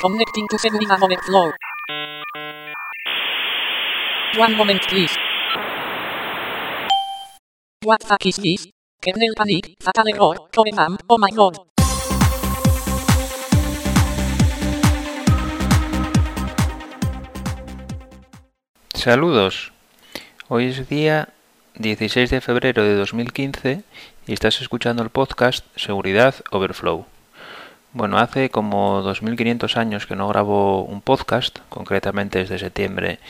Connecting to Seguridad Overflow. One moment please. What fuck is this? Kernel panic, fatal error, core spam, oh my god. Saludos. Hoy es día 16 de febrero de 2015 y estás escuchando el podcast Seguridad Overflow. Bueno, hace como 2500 años que no grabo un podcast, concretamente desde septiembre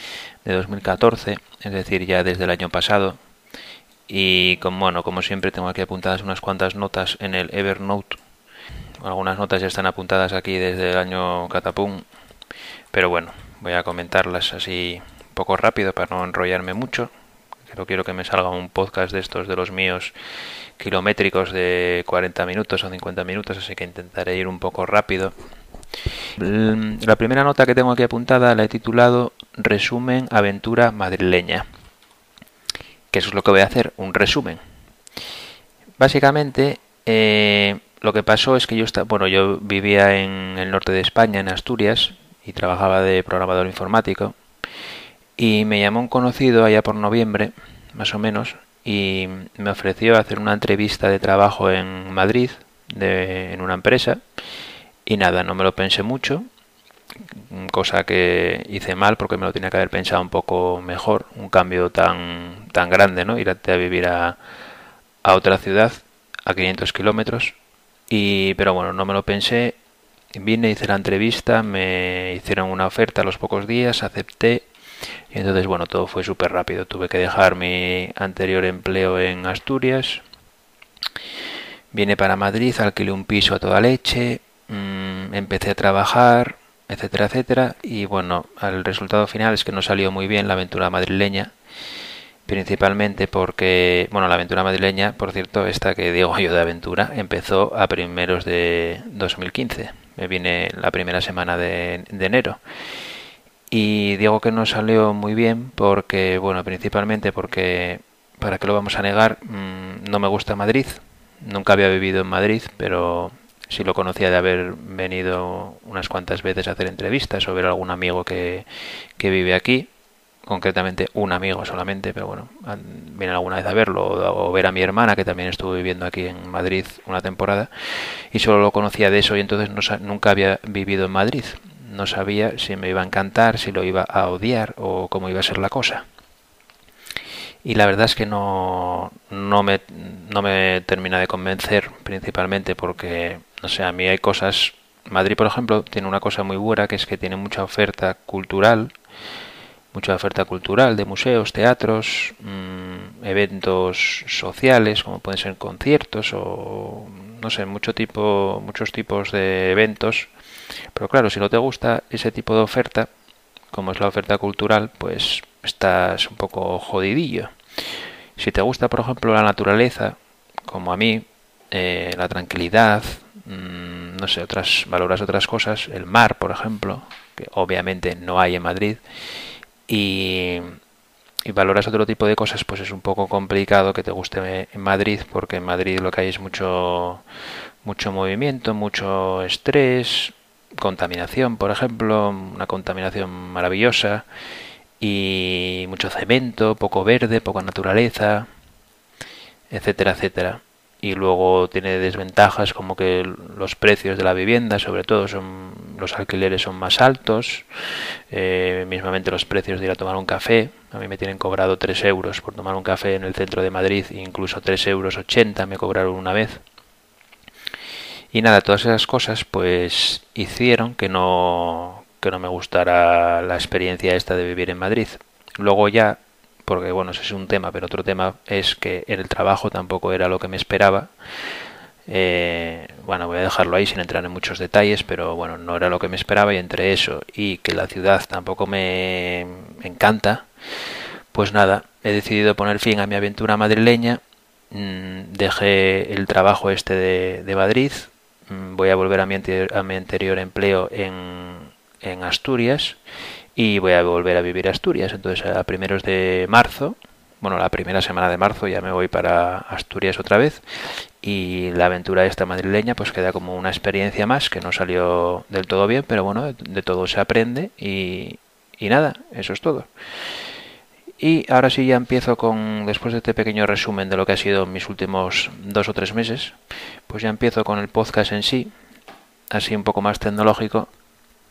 de 2014, es decir, ya desde el año pasado. Y como, bueno, como siempre tengo aquí apuntadas unas cuantas notas en el Evernote. Algunas notas ya están apuntadas aquí desde el año Catapum, pero bueno, voy a comentarlas así un poco rápido para no enrollarme mucho. Pero quiero que me salga un podcast de estos de los míos kilométricos de 40 minutos o 50 minutos, así que intentaré ir un poco rápido. La primera nota que tengo aquí apuntada la he titulado Resumen Aventura Madrileña. Que eso es lo que voy a hacer, un resumen. Básicamente, eh, lo que pasó es que yo, bueno, yo vivía en el norte de España, en Asturias, y trabajaba de programador informático. Y me llamó un conocido allá por noviembre, más o menos, y me ofreció hacer una entrevista de trabajo en Madrid, de, en una empresa. Y nada, no me lo pensé mucho, cosa que hice mal porque me lo tenía que haber pensado un poco mejor, un cambio tan, tan grande, ¿no? Ir a, vivir a, a otra ciudad, a 500 kilómetros. Y, pero bueno, no me lo pensé. Vine, hice la entrevista, me hicieron una oferta a los pocos días, acepté y entonces, bueno, todo fue súper rápido. Tuve que dejar mi anterior empleo en Asturias. Vine para Madrid, alquilé un piso a toda leche, mmm, empecé a trabajar, etcétera, etcétera. Y bueno, el resultado final es que no salió muy bien la aventura madrileña. Principalmente porque, bueno, la aventura madrileña, por cierto, esta que digo yo de aventura, empezó a primeros de 2015. Me vine la primera semana de, de enero y digo que no salió muy bien porque, bueno, principalmente porque, para qué lo vamos a negar, mm, no me gusta Madrid. Nunca había vivido en Madrid, pero sí lo conocía de haber venido unas cuantas veces a hacer entrevistas o ver a algún amigo que, que vive aquí. Concretamente un amigo solamente, pero bueno, viene alguna vez a verlo o, ver a mi hermana que también estuvo viviendo aquí en Madrid una temporada y solo lo conocía de eso y entonces no, nunca había vivido en Madrid no sabía si me iba a encantar, si lo iba a odiar o cómo iba a ser la cosa. Y la verdad es que no, no, me, no me termina de convencer, principalmente porque, no sé, a mí hay cosas... Madrid, por ejemplo, tiene una cosa muy buena, que es que tiene mucha oferta cultural, mucha oferta cultural de museos, teatros, mmm, eventos sociales, como pueden ser conciertos o, no sé, mucho tipo, muchos tipos de eventos pero claro, si no te gusta ese tipo de oferta, como es la oferta cultural, pues estás un poco jodidillo. Si te gusta, por ejemplo, la naturaleza, como a mí, eh, la tranquilidad, mmm, no sé, otras valoras otras cosas, el mar, por ejemplo, que obviamente no hay en Madrid, y, y valoras otro tipo de cosas, pues es un poco complicado que te guste en Madrid, porque en Madrid lo que hay es mucho mucho movimiento, mucho estrés, contaminación, por ejemplo, una contaminación maravillosa y mucho cemento, poco verde, poca naturaleza, etcétera, etcétera. Y luego tiene desventajas como que los precios de la vivienda, sobre todo, son los alquileres son más altos. Eh, mismamente los precios de ir a tomar un café. A mí me tienen cobrado 3 euros por tomar un café en el centro de Madrid, incluso 3 euros 80 me cobraron una vez. Y nada, todas esas cosas pues hicieron que no, que no me gustara la experiencia esta de vivir en Madrid. Luego ya, porque bueno, ese es un tema, pero otro tema es que el trabajo tampoco era lo que me esperaba. Eh, bueno, voy a dejarlo ahí sin entrar en muchos detalles, pero bueno, no era lo que me esperaba y entre eso y que la ciudad tampoco me encanta, pues nada, he decidido poner fin a mi aventura madrileña, mm, dejé el trabajo este de, de Madrid, Mm, voy a volver a mi, a mi anterior empleo en, en, Asturias y voy a volver a vivir Asturias. Entonces a primeros de marzo, bueno, la primera semana de marzo ya me voy para Asturias otra vez y la aventura esta madrileña pues queda como una experiencia más que no salió del todo bien, pero bueno, de, todo se aprende y, y nada, eso es todo. Y ahora sí ya empiezo con, después de este pequeño resumen de lo que ha sido mis últimos dos o tres meses, pues ya empiezo con el podcast en sí, así un poco más tecnológico.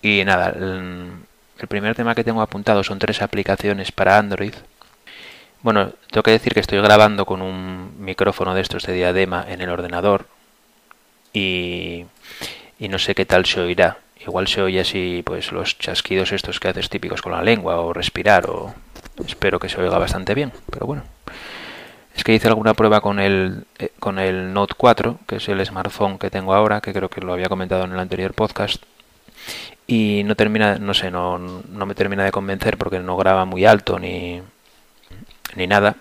Y nada, el, el primer tema que tengo apuntado son tres aplicaciones para Android. Bueno, tengo que decir que estoy grabando con un micrófono de estos de diadema en el ordenador y, y no sé qué tal se oirá. Igual se oye así, pues los chasquidos estos que haces típicos con la lengua o respirar o espero que se oiga bastante bien, pero bueno. Es que hice alguna prueba con el, eh, con el Note 4, que es el smartphone que tengo ahora, que creo que lo había comentado en el anterior podcast, y no termina, no sé, no, no me termina de convencer porque no graba muy alto ni, ni nada.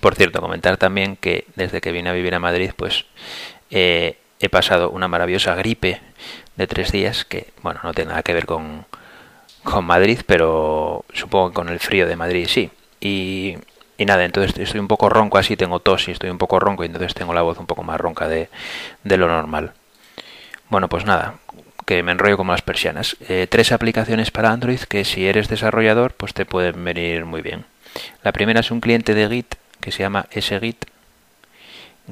Por cierto, comentar también que desde que vine a vivir a Madrid, pues eh, he pasado una maravillosa gripe de tres días que, bueno, no tiene nada que ver con, con Madrid, pero supongo que con el frío de Madrid sí. Y, y nada, entonces estoy un poco ronco así, tengo tos y estoy un poco ronco y entonces tengo la voz un poco más ronca de, de lo normal. Bueno, pues nada, que me enrollo como las persianas. Eh, tres aplicaciones para Android que si eres desarrollador pues te pueden venir muy bien. La primera es un cliente de Git que se llama SGit.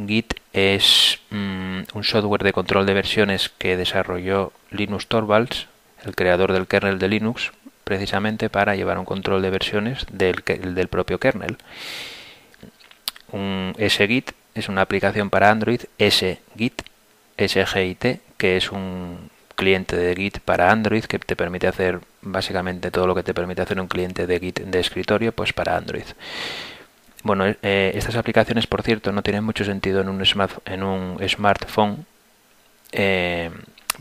Git es mm, un software de control de versiones que desarrolló Linus Torvalds, el creador del kernel de Linux, precisamente para llevar un control de versiones del, del propio kernel. Un SGit es una aplicación para Android, SGit, SGIT, que es un cliente de Git para Android que te permite hacer básicamente todo lo que te permite hacer un cliente de Git de escritorio, pues para Android. Bueno, eh, estas aplicaciones, por cierto, no tienen mucho sentido en un, en un smartphone, eh,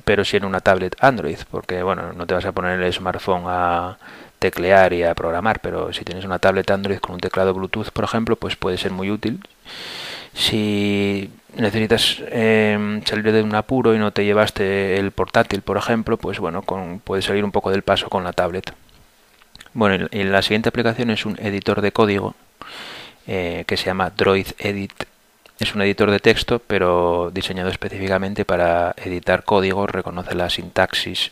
pero sí en una tablet Android, porque bueno, no te vas a poner el smartphone a teclear y a programar, pero si tienes una tablet Android con un teclado Bluetooth, por ejemplo, pues puede ser muy útil. Si necesitas eh, salir de un apuro y no te llevaste el portátil, por ejemplo, pues bueno, con, puedes salir un poco del paso con la tablet. Bueno, y la siguiente aplicación es un editor de código eh, que se llama Droid Edit. Es un editor de texto, pero diseñado específicamente para editar código, reconoce la sintaxis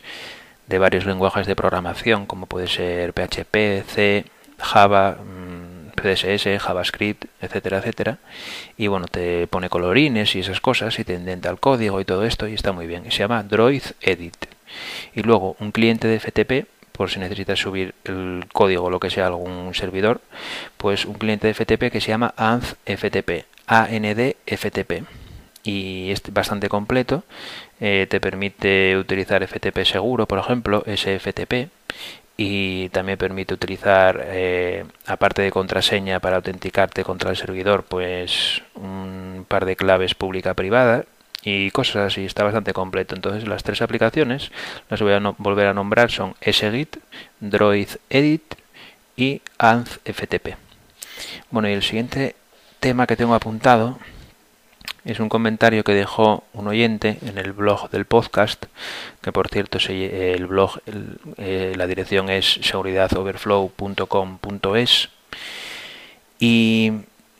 de varios lenguajes de programación, como puede ser PHP, C, Java, CSS, JavaScript, etcétera, etcétera. Y bueno, te pone colorines y esas cosas y te indenta el código y todo esto y está muy bien. se llama Droid Edit. Y luego un cliente de FTP, por si necesitas subir el código o lo que sea algún servidor, pues un cliente de FTP que se llama AND FTP, AND FTP. Y es bastante completo, eh, te permite utilizar FTP seguro, por ejemplo, SFTP, y también permite utilizar, eh, aparte de contraseña para autenticarte contra el servidor, pues un par de claves pública-privada y cosas así. Está bastante completo. Entonces las tres aplicaciones las voy a volver a nombrar son SGit, Droid Edit y ANZFTP. Bueno, y el siguiente tema que tengo apuntado es un comentario que dejó un oyente en el blog del podcast, que por cierto el blog, eh, la dirección es seguridadoverflow.com.es y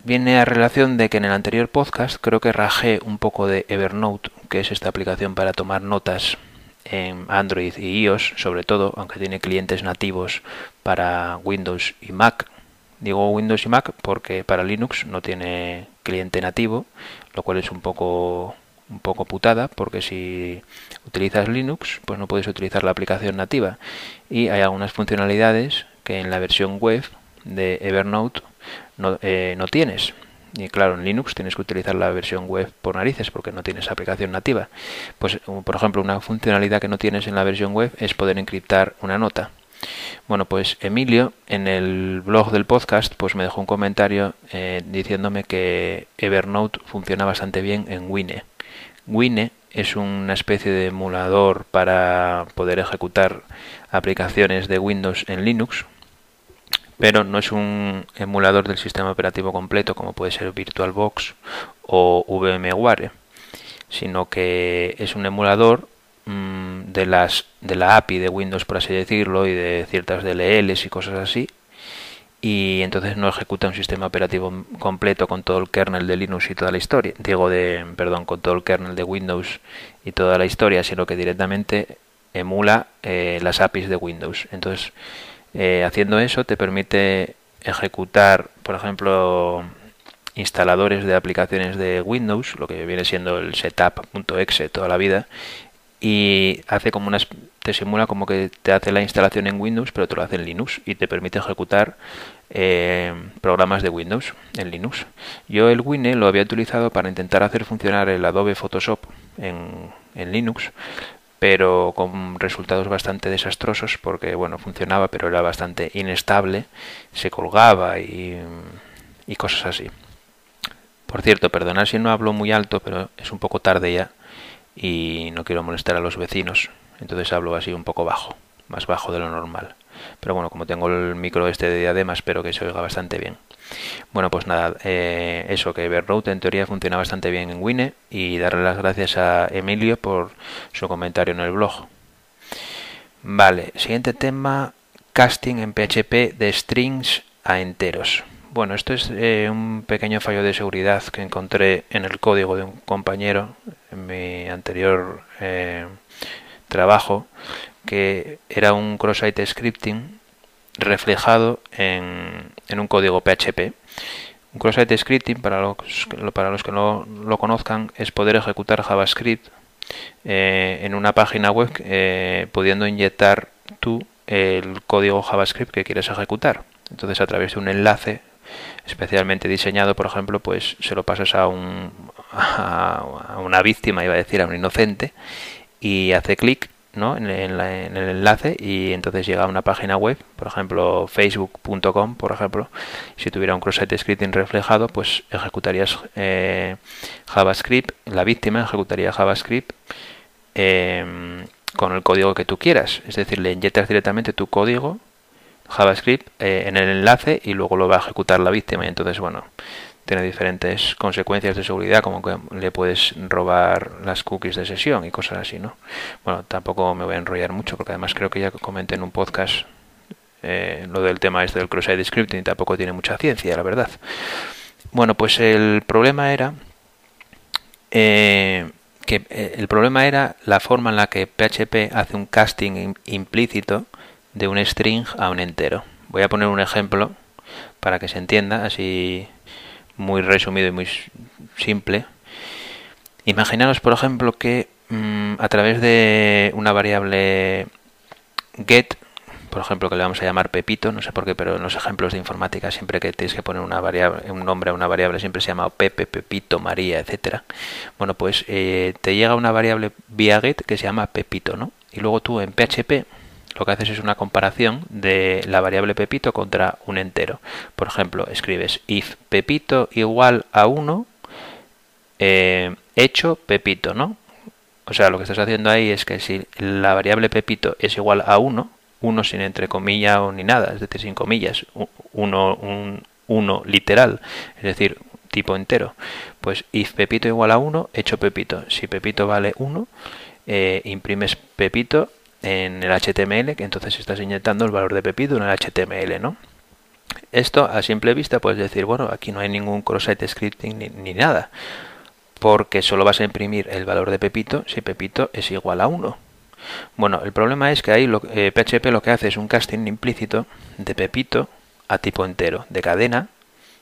viene a relación de que en el anterior podcast creo que rajé un poco de Evernote, que es esta aplicación para tomar notas en Android y iOS, sobre todo, aunque tiene clientes nativos para Windows y Mac. Digo Windows y Mac porque para Linux no tiene cliente nativo, lo cual es un poco un poco putada porque si utilizas Linux pues no puedes utilizar la aplicación nativa y hay algunas funcionalidades que en la versión web de Evernote no, eh, no tienes y claro, en Linux tienes que utilizar la versión web por narices porque no tienes aplicación nativa. Pues, por ejemplo, una funcionalidad que no tienes en la versión web es poder encriptar una nota. Bueno, pues Emilio en el blog del podcast pues me dejó un comentario eh, diciéndome que Evernote funciona bastante bien en Wine. Wine es una especie de emulador para poder ejecutar aplicaciones de Windows en Linux, pero no es un emulador del sistema operativo completo como puede ser VirtualBox o VMware, sino que es un emulador Mm, de las de la API de Windows por así decirlo y de ciertas DLLs y cosas así y entonces no ejecuta un sistema operativo completo con todo el kernel de Linux y toda la historia, digo de, perdón, con todo el kernel de Windows y toda la historia, sino que directamente emula eh, las APIs de Windows. Entonces, eh, haciendo eso te permite ejecutar, por ejemplo, instaladores de aplicaciones de Windows, lo que viene siendo el setup.exe toda la vida, y hace como unas te simula como que te hace la instalación en Windows, pero te lo hace en Linux y te permite ejecutar eh, programas de Windows en Linux. Yo el Wine lo había utilizado para intentar hacer funcionar el Adobe Photoshop en, en Linux, pero con resultados bastante desastrosos porque bueno funcionaba pero era bastante inestable se colgaba y, y cosas así por cierto perdonad si no hablo muy alto pero es un poco tarde ya y no quiero molestar a los vecinos entonces hablo así un poco bajo, más bajo de lo normal. Pero bueno, como tengo el micro este de diadema, espero que se oiga bastante bien. Bueno, pues nada, eh, eso que Evernote en teoría funciona bastante bien en Wine y darle las gracias a Emilio por su comentario en el blog. Vale, siguiente tema, casting en PHP de strings a enteros. Bueno, esto es eh, un pequeño fallo de seguridad que encontré en el código de un compañero en mi anterior eh, trabajo que era un cross-site scripting reflejado en, en, un código PHP. Un cross-site scripting, para los, para los que no lo conozcan, es poder ejecutar JavaScript eh, en una página web eh, pudiendo inyectar tú el código JavaScript que quieres ejecutar. Entonces, a través de un enlace especialmente diseñado, por ejemplo, pues se lo pasas a, un, a una víctima, iba a decir, a un inocente, y hace clic ¿no? En, el enlace y entonces llega a una página web, por ejemplo facebook.com, por ejemplo, si tuviera un cross-site scripting reflejado, pues ejecutarías eh, JavaScript, la víctima ejecutaría JavaScript em, con el código que tú quieras, es decir, le inyectas directamente tu código JavaScript eh, en el enlace y luego lo va a ejecutar la víctima y entonces bueno tiene diferentes consecuencias de seguridad, como que le puedes robar las cookies de sesión y cosas así, ¿no? Bueno, tampoco me voy a enrollar mucho, porque además creo que ya comenté en un podcast eh, lo del tema este del cross-site scripting y tampoco tiene mucha ciencia, la verdad. Bueno, pues el problema era eh, que eh, el problema era la forma en la que PHP hace un casting implícito de un string a un entero. Voy a poner un ejemplo para que se entienda, así muy resumido y muy simple. Imaginaos, por ejemplo, que mm, a través de una variable get, por ejemplo, que le vamos a llamar Pepito, no sé por qué, pero en los ejemplos de informática siempre que tienes que poner una variable, un nombre a una variable siempre se llama Pepe, Pepito, María, etcétera. Bueno, pues eh, te llega una variable vía get que se llama Pepito, ¿no? Y luego tú en PHP lo que haces es una comparación de la variable pepito contra un entero. Por ejemplo, escribes if pepito igual a 1 eh, hecho pepito, ¿no? O sea, lo que estás haciendo ahí es que si la variable pepito es igual a 1, 1 sin entre comillas o ni nada, es decir, sin comillas, 1 un, uno literal, es decir, tipo entero, pues if pepito igual a 1, hecho pepito. Si pepito vale 1, eh, imprimes pepito en el HTML, que entonces estás inyectando el valor de Pepito en el HTML, ¿no? Esto a simple vista puedes decir, bueno, aquí no hay ningún cross-site scripting ni, nada, porque solo vas a imprimir el valor de Pepito si Pepito es igual a 1. Bueno, el problema es que ahí lo, PHP eh, lo que hace es un casting implícito de Pepito a tipo entero, de cadena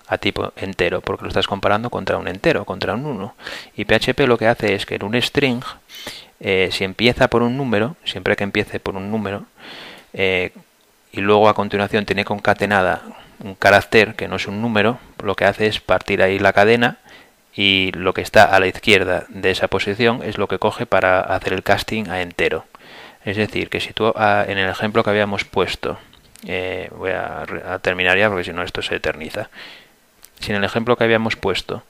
a tipo entero, porque lo estás comparando contra un entero, contra un 1. Y PHP lo que hace es que en un string eh, si empieza por un número, siempre que empiece por un número, eh, y luego a continuación tiene concatenada un carácter que no es un número, lo que hace es partir ahí la cadena y lo que está a la izquierda de esa posición es lo que coge para hacer el casting a entero. Es decir, que si tú ah, en el ejemplo que habíamos puesto, eh, voy a, a, terminar ya porque si no esto se eterniza. Si en el ejemplo que habíamos puesto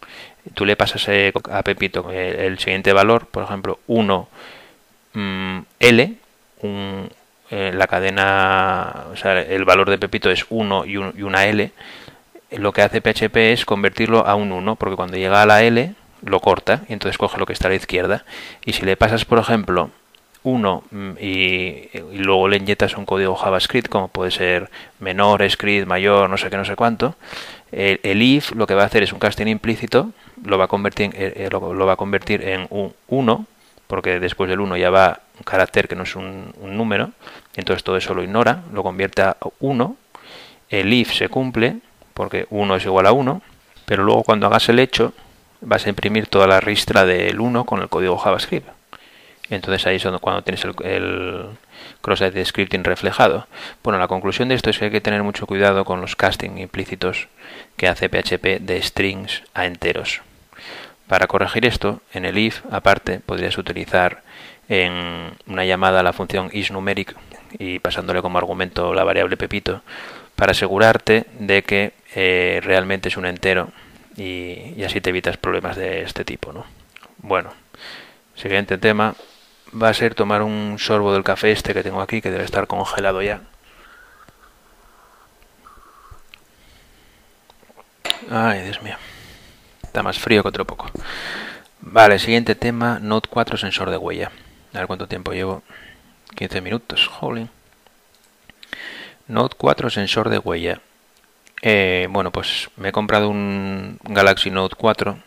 tú le pasas eh, a Pepito el, siguiente valor, por ejemplo, 1 mm, L, eh, la cadena, o sea, el valor de Pepito es 1 y, una L, lo que hace PHP es convertirlo a un 1, porque cuando llega a la L lo corta y entonces coge lo que está a la izquierda. Y si le pasas, por ejemplo, 1 mm, y, luego le inyectas un código JavaScript como puede ser menor, script, mayor, no sé qué, no sé cuánto, el, if lo que va a hacer es un casting implícito, lo va a convertir, eh, eh, lo, va a convertir en un 1, porque después del 1 ya va un carácter que no es un, un número, entonces todo eso lo ignora, lo convierte a 1, el if se cumple, porque 1 es igual a 1, pero luego cuando hagas el hecho vas a imprimir toda la ristra del 1 con el código JavaScript. Entonces ahí es cuando tienes el, cross-site scripting reflejado. Bueno, la conclusión de esto es que hay que tener mucho cuidado con los casting implícitos que hace PHP de strings a enteros. Para corregir esto, en el if, aparte, podrías utilizar en una llamada a la función isNumeric y pasándole como argumento la variable pepito para asegurarte de que eh, realmente es un entero y, así te evitas problemas de este tipo. ¿no? Bueno, siguiente tema va a ser tomar un sorbo del café este que tengo aquí, que debe estar congelado ya. Ay, Dios mío. Está más frío que otro poco. Vale, siguiente tema, Note 4 sensor de huella. A ver cuánto tiempo llevo. 15 minutos, holy. Note 4 sensor de huella. Eh, bueno, pues me he comprado un Galaxy Note 4.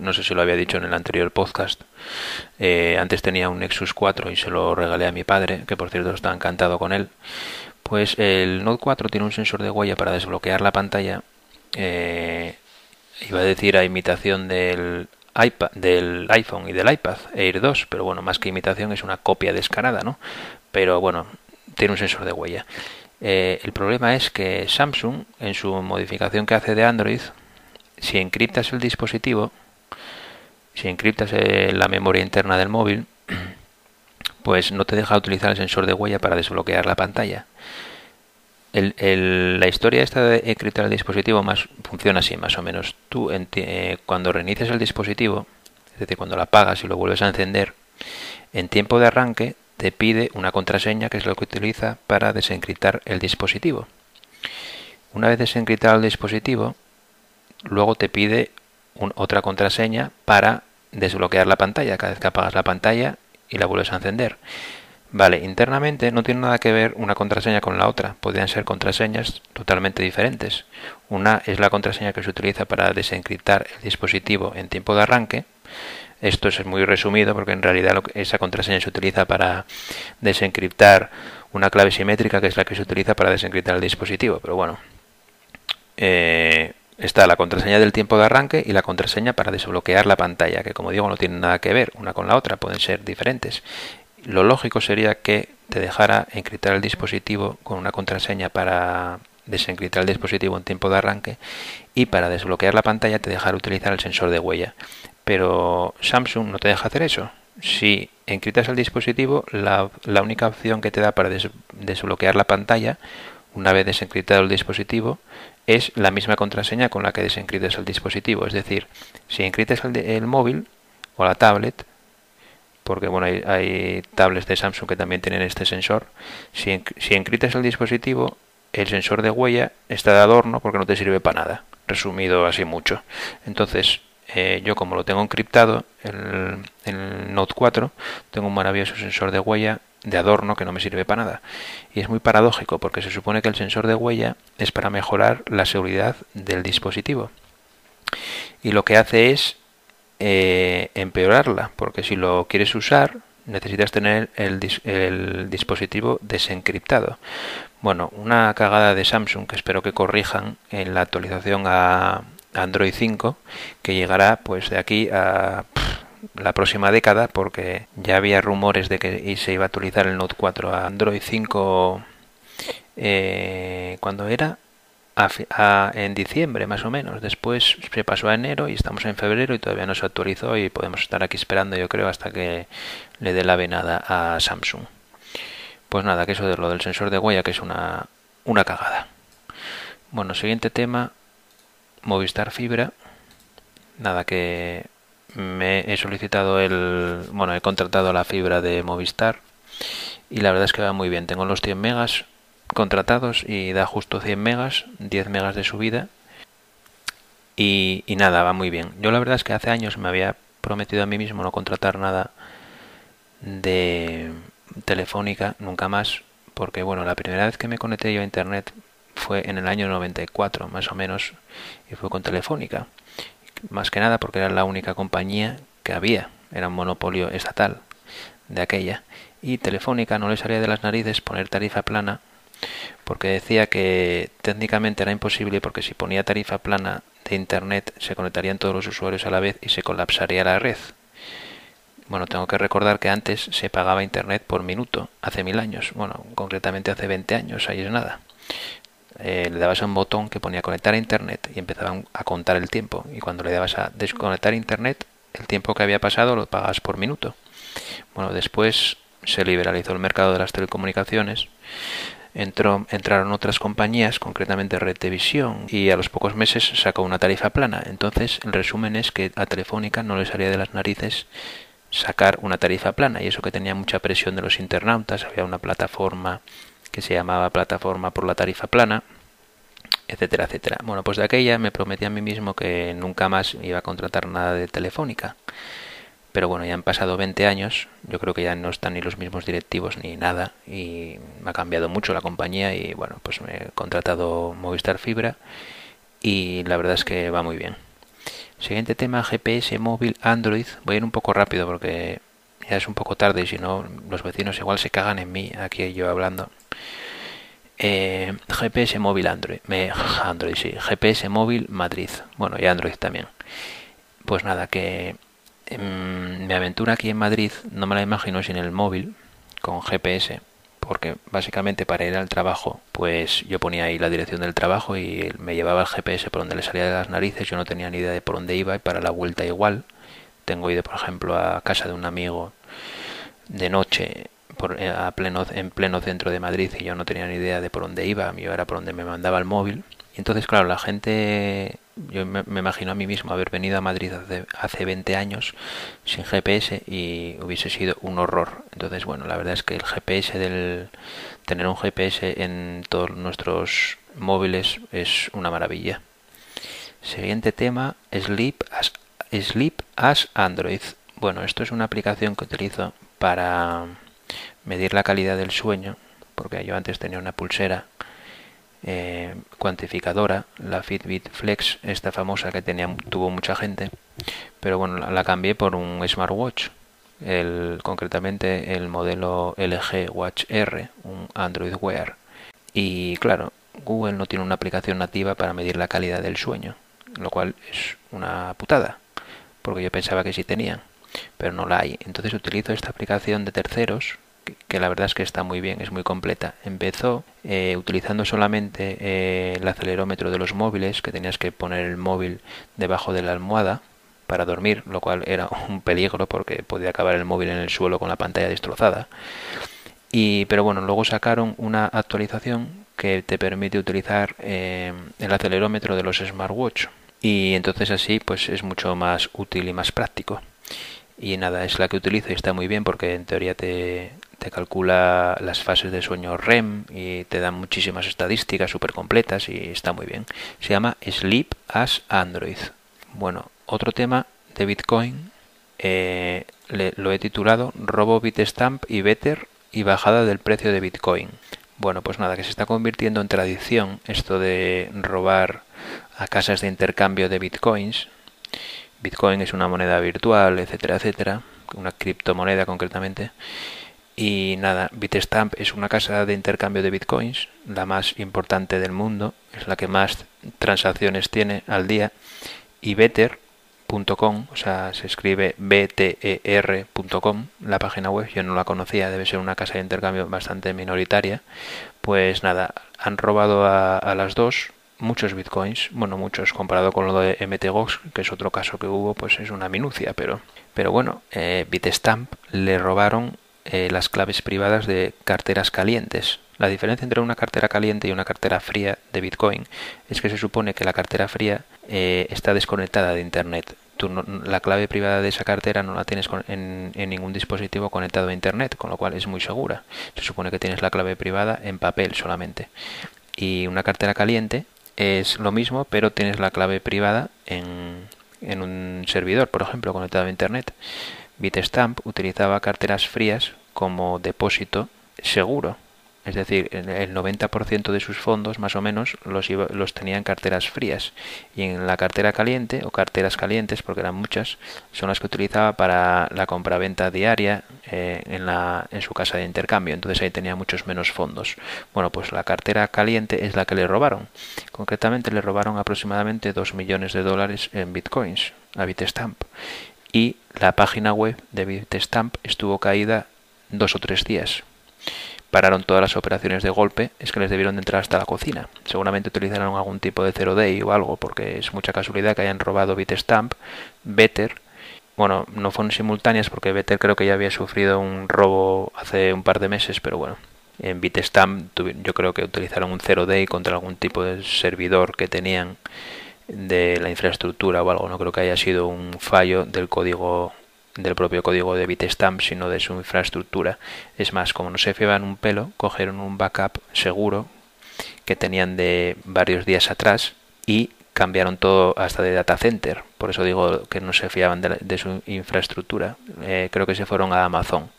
No sé si lo había dicho en el anterior podcast. Eh, antes tenía un Nexus 4 y se lo regalé a mi padre, que por cierto está encantado con él. Pues el Note 4 tiene un sensor de huella para desbloquear la pantalla. Eh, iba a decir a imitación del iPad, del iPhone y del iPad Air 2, pero bueno, más que imitación es una copia descarada, ¿no? Pero bueno, tiene un sensor de huella. Eh, el problema es que Samsung, en su modificación que hace de Android, si encriptas el dispositivo, si encriptas eh, la memoria interna del móvil, pues no te deja utilizar el sensor de huella para desbloquear la pantalla. la historia esta de encriptar el dispositivo más funciona así, más o menos. Tú eh, cuando reinicias el dispositivo, es decir, cuando lo apagas y lo vuelves a encender, en tiempo de arranque te pide una contraseña que es lo que utiliza para desencriptar el dispositivo. Una vez desencriptado el dispositivo, luego te pide otra contraseña para desbloquear la pantalla cada vez que apagas la pantalla y la vuelves a encender. Vale, internamente no tiene nada que ver una contraseña con la otra, podrían ser contraseñas totalmente diferentes. Una es la contraseña que se utiliza para desencriptar el dispositivo en tiempo de arranque esto es muy resumido porque en realidad esa contraseña se utiliza para desencriptar una clave simétrica que es la que se utiliza para desencriptar el dispositivo. Pero bueno, eh, está la contraseña del tiempo de arranque y la contraseña para desbloquear la pantalla, que como digo no tienen nada que ver una con la otra, pueden ser diferentes. Lo lógico sería que te dejara encriptar el dispositivo con una contraseña para desencriptar el dispositivo en tiempo de arranque y para desbloquear la pantalla te dejara utilizar el sensor de huella. Pero Samsung no te deja hacer eso. Si encriptas el dispositivo, la, única opción que te da para desbloquear la pantalla, una vez desencriptado el dispositivo, es la misma contraseña con la que desencriptas el dispositivo. Es decir, si encriptas el, móvil o la tablet, porque bueno, hay, tablets de Samsung que también tienen este sensor, si, si el dispositivo, el sensor de huella está de adorno porque no te sirve para nada, resumido así mucho. Entonces, eh, yo como lo tengo encriptado, el, el Note 4, tengo un maravilloso sensor de huella de adorno que no me sirve para nada. Y es muy paradójico porque se supone que el sensor de huella es para mejorar la seguridad del dispositivo. Y lo que hace es eh, empeorarla, porque si lo quieres usar necesitas tener el, dispositivo desencriptado. Bueno, una cagada de Samsung que espero que corrijan en la actualización a, Android 5 que llegará pues de aquí a la próxima década porque ya había rumores de que se iba a actualizar el Note 4 a Android 5 eh, cuando era en diciembre más o menos. Después se pasó a enero y estamos en febrero y todavía no se actualizó y podemos estar aquí esperando yo creo hasta que le dé la venada a Samsung. Pues nada que eso de lo del sensor de huella que es una, una cagada. Bueno siguiente tema Movistar Fibra. Nada que me he solicitado el, bueno, he contratado la fibra de Movistar y la verdad es que va muy bien. Tengo los 100 megas contratados y da justo 100 megas, 10 megas de subida y, y nada, va muy bien. Yo la verdad es que hace años me había prometido a mí mismo no contratar nada de, Telefónica nunca más, porque bueno, la primera vez que me conecté yo a Internet fue en el año 94, más o menos, y fue con Telefónica. Más que nada porque era la única compañía que había, era un monopolio estatal de aquella. Y Telefónica no le salía de las narices poner tarifa plana porque decía que técnicamente era imposible porque si ponía tarifa plana de Internet se conectarían todos los usuarios a la vez y se colapsaría la red. Bueno, tengo que recordar que antes se pagaba Internet por minuto, hace mil años, bueno, concretamente hace 20 años, ahí es nada. Eh, le dabas a un botón que ponía conectar a Internet y empezaban a contar el tiempo. Y cuando le dabas a desconectar Internet, el tiempo que había pasado lo pagabas por minuto. Bueno, después se liberalizó el mercado de las telecomunicaciones entró, entraron otras compañías, concretamente Redtevisión, y a los pocos meses sacó una tarifa plana. Entonces, el resumen es que a Telefónica no le salía de las narices sacar una tarifa plana, y eso que tenía mucha presión de los internautas, había una plataforma que se llamaba Plataforma por la Tarifa Plana, etcétera, etcétera. Bueno, pues de aquella me prometí a mí mismo que nunca más iba a contratar nada de Telefónica. Pero bueno, ya han pasado 20 años, yo creo que ya no están ni los mismos directivos ni nada y me ha cambiado mucho la compañía y bueno, pues me he contratado Movistar Fibra y la verdad es que va muy bien. Siguiente tema, GPS móvil Android. Voy a ir un poco rápido porque ya es un poco tarde y si no los vecinos igual se cagan en mí aquí yo hablando. Eh, GPS móvil Android, me, Android sí, GPS móvil Madrid, bueno y Android también. Pues nada, que Em, mi aventura aquí en Madrid no me la imagino sin el móvil con GPS porque básicamente para ir al trabajo pues yo ponía ahí la dirección del trabajo y me llevaba el GPS por donde le salía de las narices yo no tenía ni idea de por dónde iba y para la vuelta igual tengo ido por ejemplo a casa de un amigo de noche por, eh, a pleno, en pleno centro de Madrid y yo no tenía ni idea de por dónde iba yo era por donde me mandaba el móvil y entonces claro la gente yo me, imagino a mí mismo haber venido a Madrid hace, hace 20 años sin GPS y hubiese sido un horror. Entonces, bueno, la verdad es que el GPS del tener un GPS en todos nuestros móviles es una maravilla. Siguiente tema, Sleep as, Sleep as Android. Bueno, esto es una aplicación que utilizo para medir la calidad del sueño, porque yo antes tenía una pulsera eh, cuantificadora, la Fitbit Flex, esta famosa que tenía, tuvo mucha gente, pero bueno, la, cambié por un smartwatch, el, concretamente el modelo LG Watch R, un Android Wear. Y claro, Google no tiene una aplicación nativa para medir la calidad del sueño, lo cual es una putada, porque yo pensaba que sí tenían, pero no la hay. Entonces utilizo esta aplicación de terceros que, la verdad es que está muy bien, es muy completa. Empezó eh, utilizando solamente eh, el acelerómetro de los móviles, que tenías que poner el móvil debajo de la almohada para dormir, lo cual era un peligro porque podía acabar el móvil en el suelo con la pantalla destrozada. Y, pero bueno, luego sacaron una actualización que te permite utilizar eh, el acelerómetro de los smartwatch y entonces así pues es mucho más útil y más práctico y nada, es la que utilizo y está muy bien porque en teoría te, te calcula las fases de sueño REM y te da muchísimas estadísticas súper completas y está muy bien. Se llama Sleep as Android. Bueno, otro tema de Bitcoin eh, lo he titulado Robo Bitstamp y Better y bajada del precio de Bitcoin. Bueno, pues nada, que se está convirtiendo en tradición esto de robar a casas de intercambio de bitcoins. Bitcoin es una moneda virtual, etcétera, etcétera, una criptomoneda concretamente. Y nada, Bitstamp es una casa de intercambio de bitcoins, la más importante del mundo, es la que más transacciones tiene al día. Y Better.com, o sea, se escribe bter.com, la página web, yo no la conocía, debe ser una casa de intercambio bastante minoritaria. Pues nada, han robado a, las dos muchos bitcoins, bueno, muchos comparado con lo de MTGOX, que es otro caso que hubo, pues es una minucia, pero, pero bueno, eh, Bitstamp le robaron eh, las claves privadas de carteras calientes. La diferencia entre una cartera caliente y una cartera fría de Bitcoin es que se supone que la cartera fría eh, está desconectada de Internet. Tú la clave privada de esa cartera no la tienes en, en, ningún dispositivo conectado a Internet, con lo cual es muy segura. Se supone que tienes la clave privada en papel solamente. Y una cartera caliente es lo mismo, pero tienes la clave privada en, en un servidor, por ejemplo, conectado a Internet. Bitstamp utilizaba carteras frías como depósito seguro. Es decir, el 90% de sus fondos, más o menos, los, los tenía en carteras frías. Y en la cartera caliente, o carteras calientes, porque eran muchas, son las que utilizaba para la compraventa diaria eh, en, en su casa de intercambio. Entonces ahí tenía muchos menos fondos. Bueno, pues la cartera caliente es la que le robaron. Concretamente le robaron aproximadamente 2 millones de dólares en bitcoins a Bitstamp. Y la página web de Bitstamp estuvo caída dos o tres días pararon todas las operaciones de golpe, es que les debieron de entrar hasta la cocina. Seguramente utilizaron algún tipo de zero day o algo, porque es mucha casualidad que hayan robado Bitstamp, Better. Bueno, no fueron simultáneas porque Better creo que ya había sufrido un robo hace un par de meses, pero bueno. En Bitstamp yo creo que utilizaron un zero day contra algún tipo de servidor que tenían de la infraestructura o algo. No creo que haya sido un fallo del código del propio código de Bitstamp, sino de su infraestructura. Es más, como no se fiaban un pelo, cogieron un backup seguro que tenían de varios días atrás y cambiaron todo hasta de data center. Por eso digo que no se fiaban de, su infraestructura. Eh, creo que se fueron a Amazon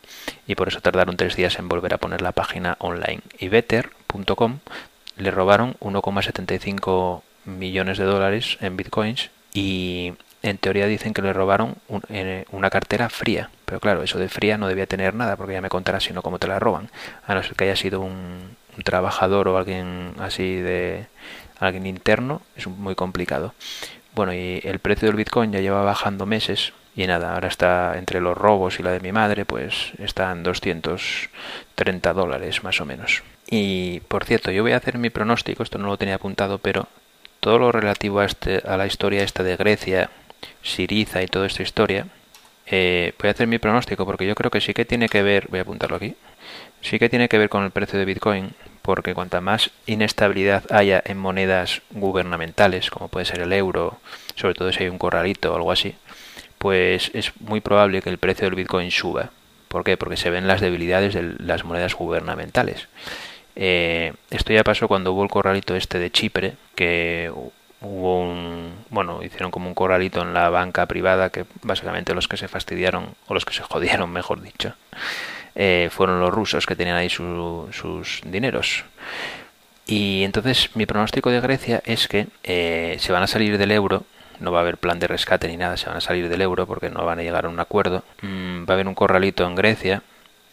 y por eso tardaron tres días en volver a poner la página online. Y Better.com le robaron 1,75 millones de dólares en bitcoins y en teoría dicen que le robaron eh, una cartera fría. Pero claro, eso de fría no debía tener nada, porque ya me contarás sino cómo te la roban. A no ser que haya sido un, trabajador o alguien así de alguien interno, es muy complicado. Bueno, y el precio del Bitcoin ya lleva bajando meses y nada, ahora está entre los robos y la de mi madre, pues están 230 dólares más o menos. Y por cierto, yo voy a hacer mi pronóstico, esto no lo tenía apuntado, pero todo lo relativo a, este, a la historia esta de Grecia Siriza y toda esta historia, eh, voy a hacer mi pronóstico porque yo creo que sí que tiene que ver, voy a apuntarlo aquí, sí que tiene que ver con el precio de Bitcoin, porque cuanta más inestabilidad haya en monedas gubernamentales, como puede ser el euro, sobre todo si hay un corralito o algo así, pues es muy probable que el precio del Bitcoin suba. ¿Por qué? Porque se ven las debilidades de las monedas gubernamentales. Eh, esto ya pasó cuando hubo el corralito este de Chipre, que hubo un bueno hicieron como un corralito en la banca privada que básicamente los que se fastidiaron o los que se jodieron mejor dicho eh, fueron los rusos que tenían ahí sus dineros. Y entonces mi pronóstico de Grecia es que eh, se van a salir del euro no va a haber plan de rescate ni nada se van a salir del euro porque no van a llegar a un acuerdo. Mm, va a haber un corralito en Grecia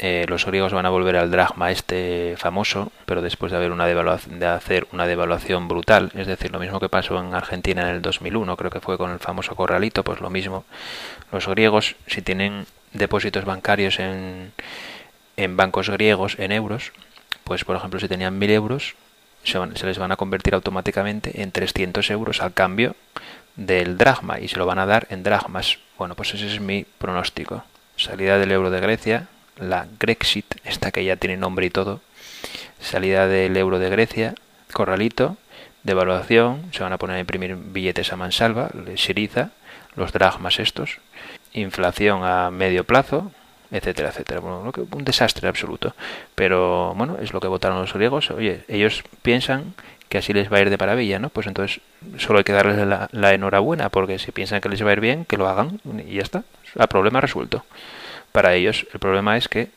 eh, los griegos van a volver al dragma este famoso, pero después de haber una de hacer una devaluación brutal, es decir, lo mismo que pasó en Argentina en el 2001, creo que fue con el famoso corralito, pues lo mismo. Los griegos, si tienen depósitos bancarios en, en bancos griegos en euros, pues por ejemplo si tenían 1000 euros, se, se les van a convertir automáticamente en 300 euros al cambio del dragma y se lo van a dar en dragmas. Bueno, pues ese es mi pronóstico. Salida del euro de Grecia, la Grexit, esta que ya tiene nombre y todo, salida del euro de Grecia, corralito, devaluación, se van a poner a imprimir billetes a mansalva, Siriza, los dragmas estos, inflación a medio plazo, etcétera, etcétera. Bueno, un desastre absoluto. Pero bueno, es lo que votaron los griegos. Oye, ellos piensan que así les va a ir de maravilla, ¿no? Pues entonces solo hay que darles la, la enhorabuena, porque si piensan que les va a ir bien, que lo hagan y ya está. El problema resuelto para ellos. El problema es que,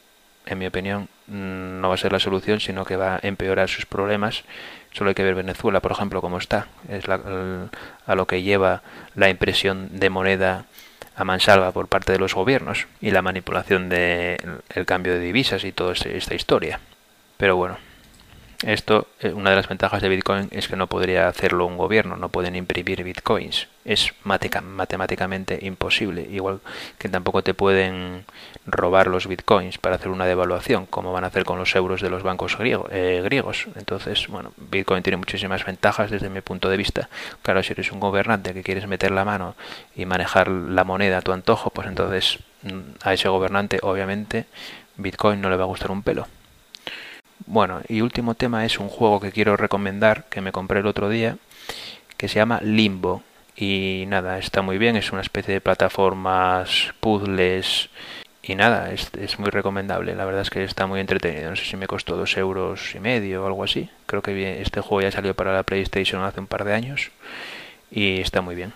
en mi opinión, no va a ser la solución, sino que va a empeorar sus problemas. Solo hay que ver Venezuela, por ejemplo, cómo está. Es a lo que lleva la impresión de moneda a mansalva por parte de los gobiernos y la manipulación del cambio de divisas y toda esta historia. Pero bueno, esto, eh, una de las ventajas de Bitcoin es que no podría hacerlo un gobierno, no pueden imprimir Bitcoins. Es matemáticamente imposible. Igual que tampoco te pueden robar los Bitcoins para hacer una devaluación, como van a hacer con los euros de los bancos eh, griegos. Entonces, bueno, Bitcoin tiene muchísimas ventajas desde mi punto de vista. Claro, si eres un gobernante que quieres meter la mano y manejar la moneda a tu antojo, pues entonces mm, a ese gobernante, obviamente, Bitcoin no le va a gustar un pelo. Bueno, y último tema es un juego que quiero recomendar que me compré el otro día que se llama Limbo. Y nada, está muy bien, es una especie de plataformas, puzzles y nada, es, es, muy recomendable. La verdad es que está muy entretenido. No sé si me costó dos euros y medio o algo así. Creo que este juego ya salió para la PlayStation hace un par de años y está muy bien.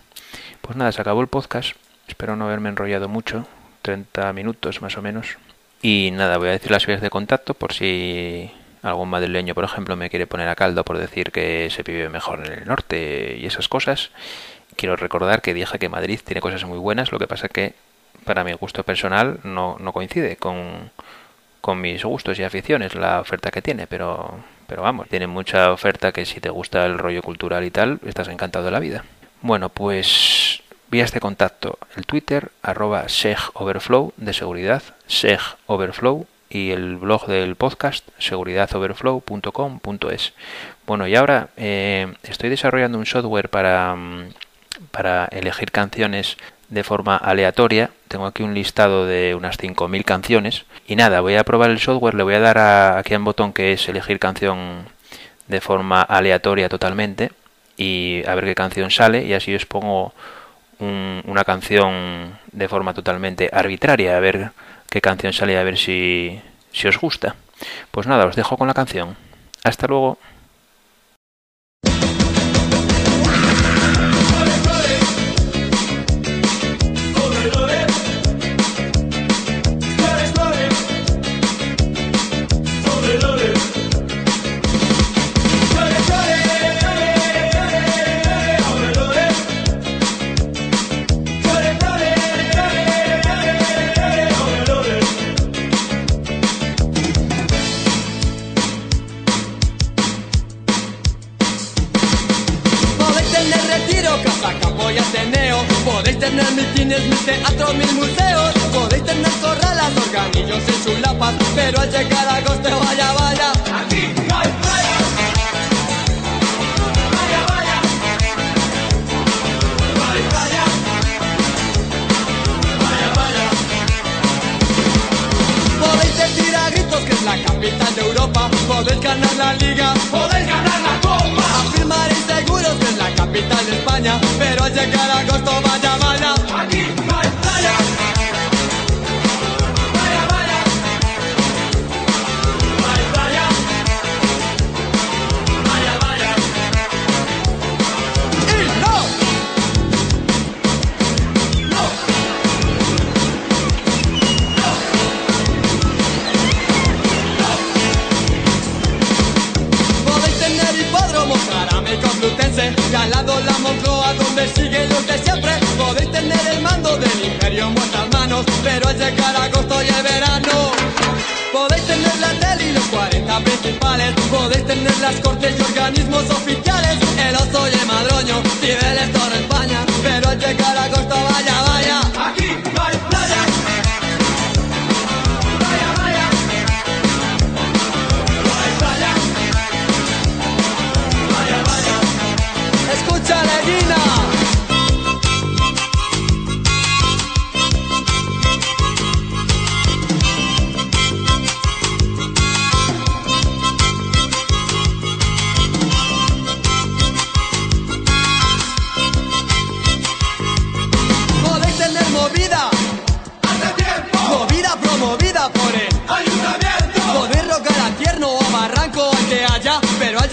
Pues nada, se acabó el podcast. Espero no haberme enrollado mucho, 30 minutos más o menos. Y nada, voy a decir las vías de contacto por si algún madrileño, por ejemplo, me quiere poner a caldo por decir que se vive mejor en el norte y esas cosas. Quiero recordar que dije que Madrid tiene cosas muy buenas, lo que pasa que para mi gusto personal no, no coincide con, con mis gustos y aficiones la oferta que tiene, pero, pero vamos, tiene mucha oferta que si te gusta el rollo cultural y tal, estás encantado de la vida. Bueno, pues vías de contacto, el Twitter, arroba segoverflow de seguridad, segoverflow y el blog del podcast seguridadoverflow.com.es. Bueno, y ahora eh, estoy desarrollando un software para, mm, para elegir canciones de forma aleatoria. Tengo aquí un listado de unas 5.000 canciones. Y nada, voy a probar el software, le voy a dar a, aquí a un botón que es elegir canción de forma aleatoria totalmente y a ver qué canción sale y así os pongo una canción de forma totalmente arbitraria, a ver qué canción sale, a ver si, si os gusta. Pues nada, os dejo con la canción. Hasta luego. Pero al llegar al lado la Moncloa donde siguen los de siempre. Podéis tener el mando del imperio en vuestras manos, pero al llegar agosto y el verano. Podéis tener la tele y los 40 principales, podéis tener las cortes y organismos oficiales, el oso y el madroño, Cibeles, toda España, pero al llegar agosto vaya, vaya. Aquí no hay playa.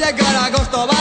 A agosto.